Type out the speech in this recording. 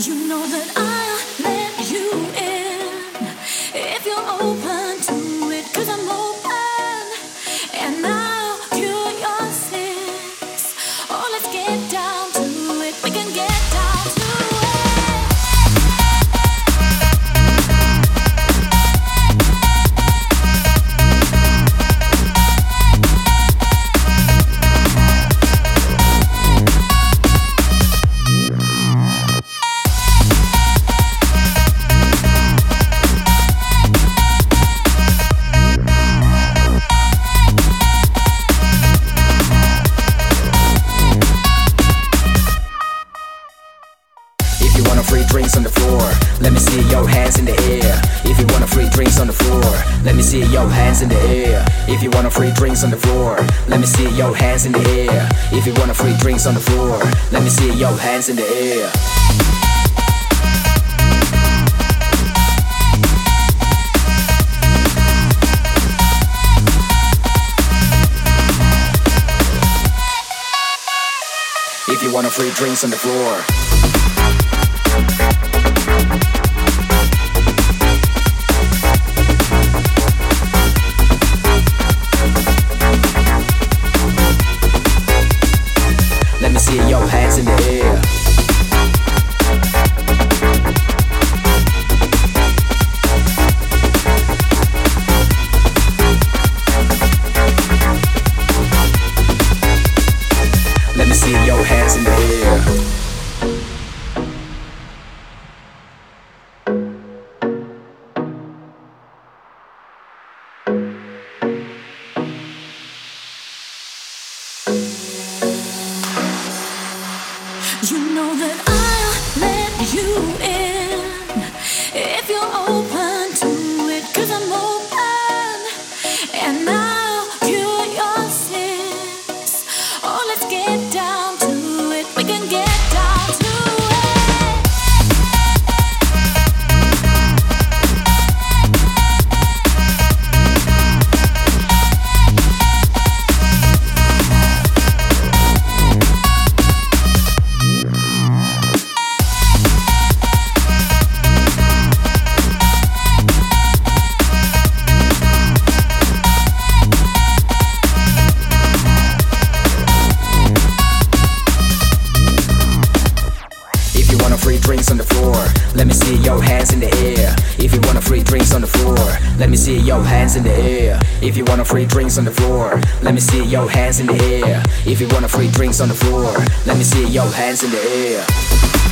You know that I drinks on the floor, let me see your hands in the air. If you want a free drinks on the floor, let me see your hands in the air. If you want a free drinks on the floor, let me see your hands in the air. If you want a free drinks on the floor, let me see your hands in the air. If you want a free drinks on the floor. Hands in the air. You know that I'll let you in you want a free drinks on the floor, let me see your hands in the air. If you want a free drinks on the floor, let me see your hands in the air. If you want a free drinks on the floor, let me see your hands in the air. If you want a free drinks on the floor, let me see your hands in the air.